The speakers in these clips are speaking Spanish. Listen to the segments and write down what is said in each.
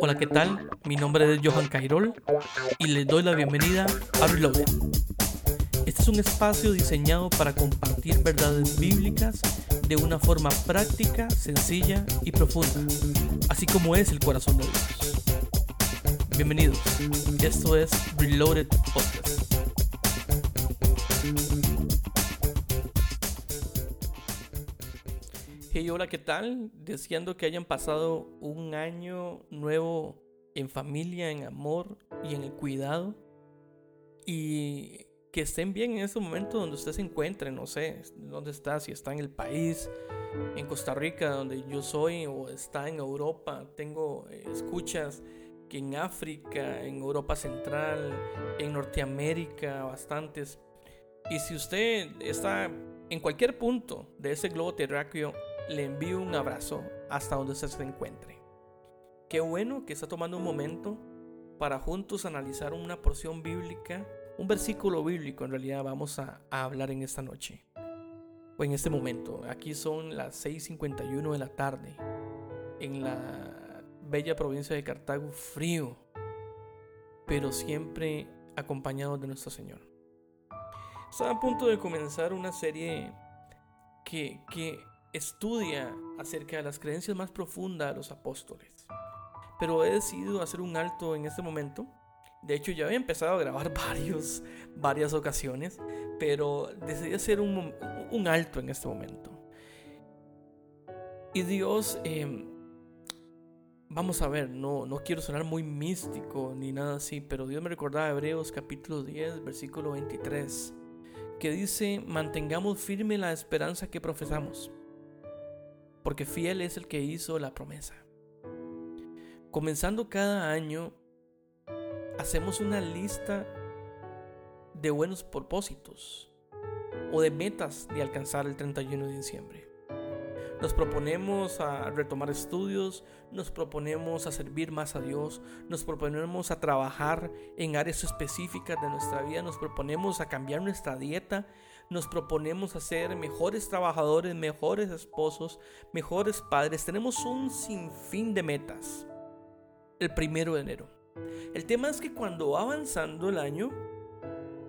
Hola, ¿qué tal? Mi nombre es Johan Cairol y les doy la bienvenida a Reloaded. Este es un espacio diseñado para compartir verdades bíblicas de una forma práctica, sencilla y profunda, así como es el corazón de Dios. Bienvenidos, esto es Reloaded Podcast. Hey, hola, ¿qué tal? Deseando que hayan pasado un año nuevo en familia, en amor y en el cuidado. Y que estén bien en ese momento donde usted se encuentre, no sé, dónde está, si está en el país, en Costa Rica, donde yo soy, o está en Europa. Tengo eh, escuchas que en África, en Europa Central, en Norteamérica, bastantes. Y si usted está en cualquier punto de ese globo terráqueo, le envío un abrazo hasta donde usted se encuentre. Qué bueno que está tomando un momento para juntos analizar una porción bíblica, un versículo bíblico en realidad vamos a, hablar en esta noche. O en este momento. Aquí son las 6.51 de la tarde. En la bella provincia de Cartago, frío. Pero siempre acompañado de nuestro Señor. Está a punto de comenzar una serie que, que estudia acerca de las creencias más profundas de los apóstoles. Pero he decidido hacer un alto en este momento. De hecho, ya había empezado a grabar varios, varias ocasiones, pero decidí hacer un, un alto en este momento. Y Dios, em, vamos a ver, no, no quiero sonar muy místico ni nada así, pero Dios me recordaba Hebreos capítulo 10, versículo 23, que dice, mantengamos firme la esperanza que profesamos porque fiel es el que hizo la promesa. Comenzando cada año, hacemos una lista de buenos propósitos o de metas de alcanzar el 31 de diciembre. Nos proponemos a retomar estudios, nos proponemos a servir más a Dios, nos proponemos a trabajar en áreas específicas de nuestra vida, nos proponemos a cambiar nuestra dieta, nos proponemos a ser mejores trabajadores, mejores esposos, mejores padres. Tenemos un sinfín de metas el primero de enero. El tema es que cuando va avanzando el año,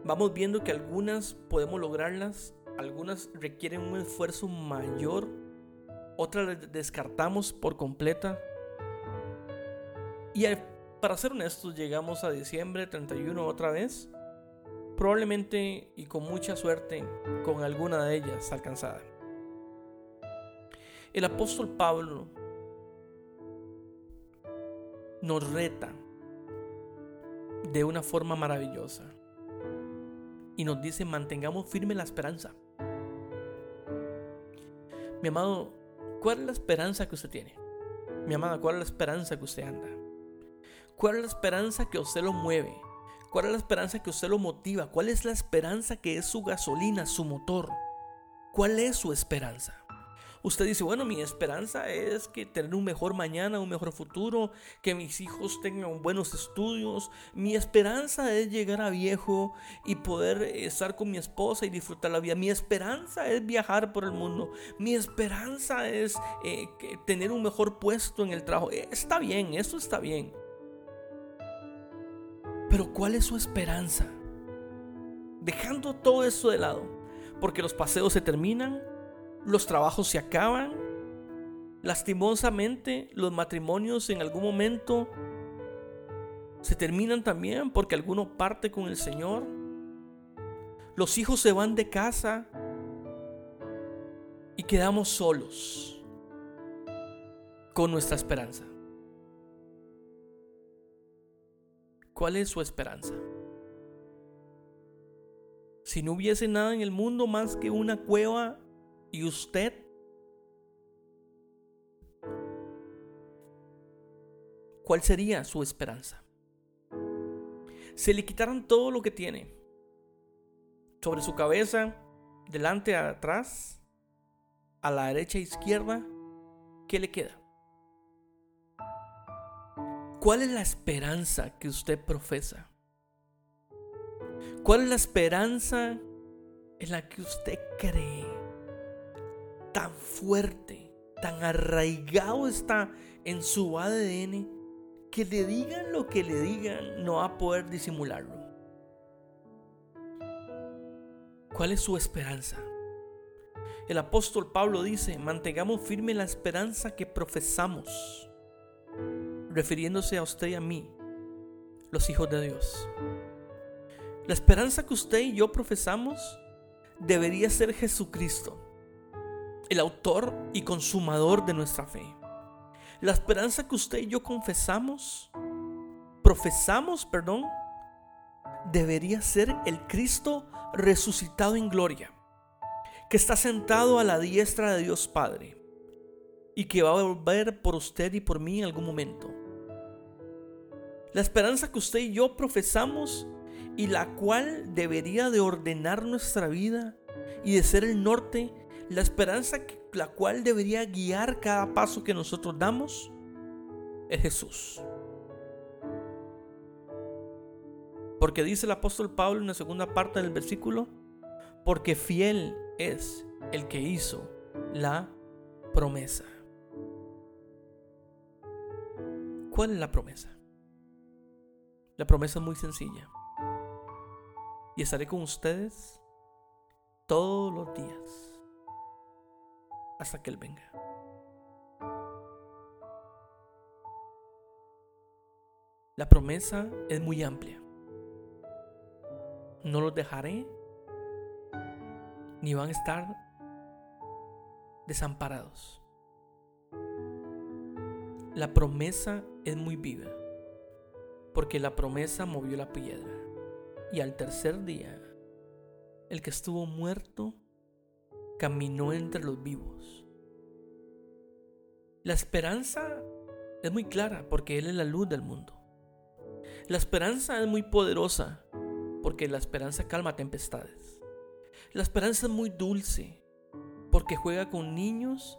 vamos viendo que algunas podemos lograrlas, algunas requieren un esfuerzo mayor, otras descartamos por completa. Y para ser honestos, llegamos a diciembre 31 otra vez probablemente y con mucha suerte con alguna de ellas alcanzada. El apóstol Pablo nos reta de una forma maravillosa y nos dice mantengamos firme la esperanza. Mi amado, ¿cuál es la esperanza que usted tiene? Mi amada, ¿cuál es la esperanza que usted anda? ¿Cuál es la esperanza que usted lo mueve? ¿Cuál es la esperanza que usted lo motiva? ¿Cuál es la esperanza que es su gasolina, su motor? ¿Cuál es su esperanza? Usted dice, bueno, mi esperanza es que tener un mejor mañana, un mejor futuro, que mis hijos tengan buenos estudios. Mi esperanza es llegar a viejo y poder estar con mi esposa y disfrutar la vida. Mi esperanza es viajar por el mundo. Mi esperanza es eh, tener un mejor puesto en el trabajo. Está bien, eso está bien. Pero ¿cuál es su esperanza? Dejando todo eso de lado, porque los paseos se terminan, los trabajos se acaban, lastimosamente los matrimonios en algún momento se terminan también porque alguno parte con el Señor, los hijos se van de casa y quedamos solos con nuestra esperanza. ¿Cuál es su esperanza? Si no hubiese nada en el mundo más que una cueva y usted, ¿cuál sería su esperanza? Se le quitaran todo lo que tiene sobre su cabeza, delante, atrás, a la derecha, izquierda, ¿qué le queda? ¿Cuál es la esperanza que usted profesa? ¿Cuál es la esperanza en la que usted cree tan fuerte tan arraigado está en su ADN que le digan lo que le digan, no va a poder disimularlo. ¿Cuál es su esperanza? El apóstol Pablo dice, mantengamos firme la esperanza que profesamos, refiriéndose a usted y a mí, los hijos de Dios. La esperanza que usted y yo profesamos debería ser Jesucristo, el autor y consumador de nuestra fe. La esperanza que usted y yo confesamos, profesamos, perdón, debería ser el Cristo resucitado en gloria, que está sentado a la diestra de Dios Padre y que va a volver por usted y por mí en algún momento. La esperanza que usted y yo profesamos y la cual debería de ordenar nuestra vida y de ser el norte, la esperanza la cual debería guiar cada paso que nosotros damos, es Jesús. Porque dice el apóstol Pablo en la segunda parte del versículo, porque fiel es el que hizo la promesa. ¿Cuál es la promesa? La promesa es muy sencilla y estaré con ustedes todos los días hasta que Él venga. La promesa es muy amplia. No los dejaré ni van a estar desamparados. La promesa es muy viva porque la promesa movió la piedra. Y al tercer día, el que estuvo muerto caminó entre los vivos. La esperanza es muy clara porque Él es la luz del mundo. La esperanza es muy poderosa porque la esperanza calma tempestades. La esperanza es muy dulce porque juega con niños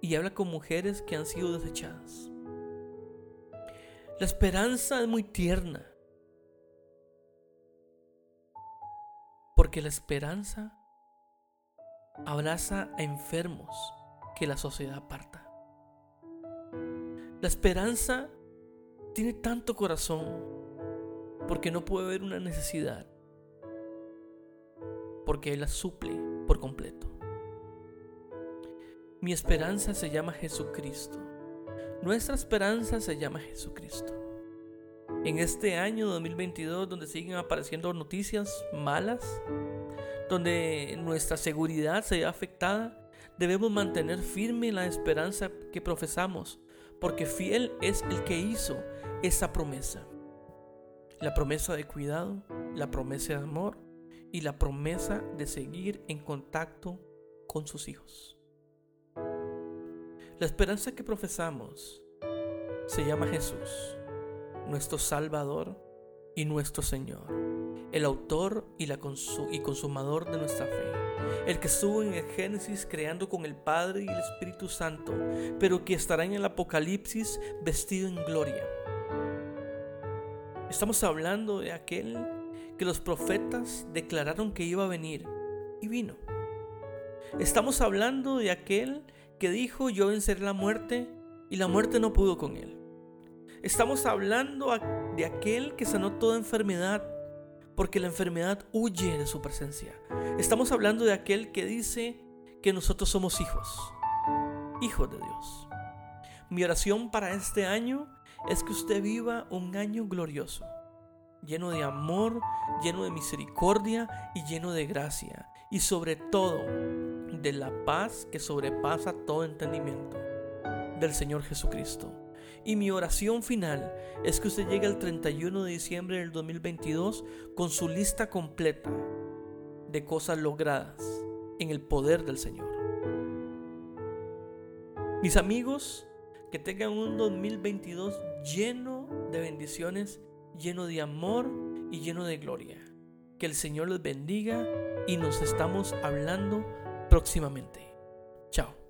y habla con mujeres que han sido desechadas. La esperanza es muy tierna Porque la esperanza abraza a enfermos que la sociedad aparta. La esperanza tiene tanto corazón porque no puede haber una necesidad, porque Él la suple por completo. Mi esperanza se llama Jesucristo. Nuestra esperanza se llama Jesucristo en este año 2022 donde siguen apareciendo noticias malas, donde nuestra seguridad se ve afectada, debemos mantener firme la esperanza que profesamos, porque fiel es el que hizo esa promesa. La promesa de cuidado, la promesa de amor y la promesa de seguir en contacto con sus hijos. La esperanza que profesamos se llama Jesús nuestro Salvador y nuestro Señor, el autor y, la y consumador de nuestra fe, el que estuvo en el Génesis creando con el Padre y el Espíritu Santo, pero que estará en el Apocalipsis vestido en gloria. Estamos hablando de aquel que los profetas declararon que iba a venir y vino. Estamos hablando de aquel que dijo yo venceré la muerte y la muerte no pudo con él. Estamos hablando de aquel que sanó toda enfermedad, porque la enfermedad huye de su presencia. Estamos hablando de aquel que dice que nosotros somos hijos, hijos de Dios. Mi oración para este año es que usted viva un año glorioso, lleno de amor, lleno de misericordia y lleno de gracia. Y sobre todo, de la paz que sobrepasa todo entendimiento del Señor Jesucristo. Y mi oración final es que usted llegue al 31 de diciembre del 2022 con su lista completa de cosas logradas en el poder del Señor. Mis amigos, que tengan un 2022 lleno de bendiciones, lleno de amor y lleno de gloria. Que el Señor les bendiga y nos estamos hablando próximamente. Chao.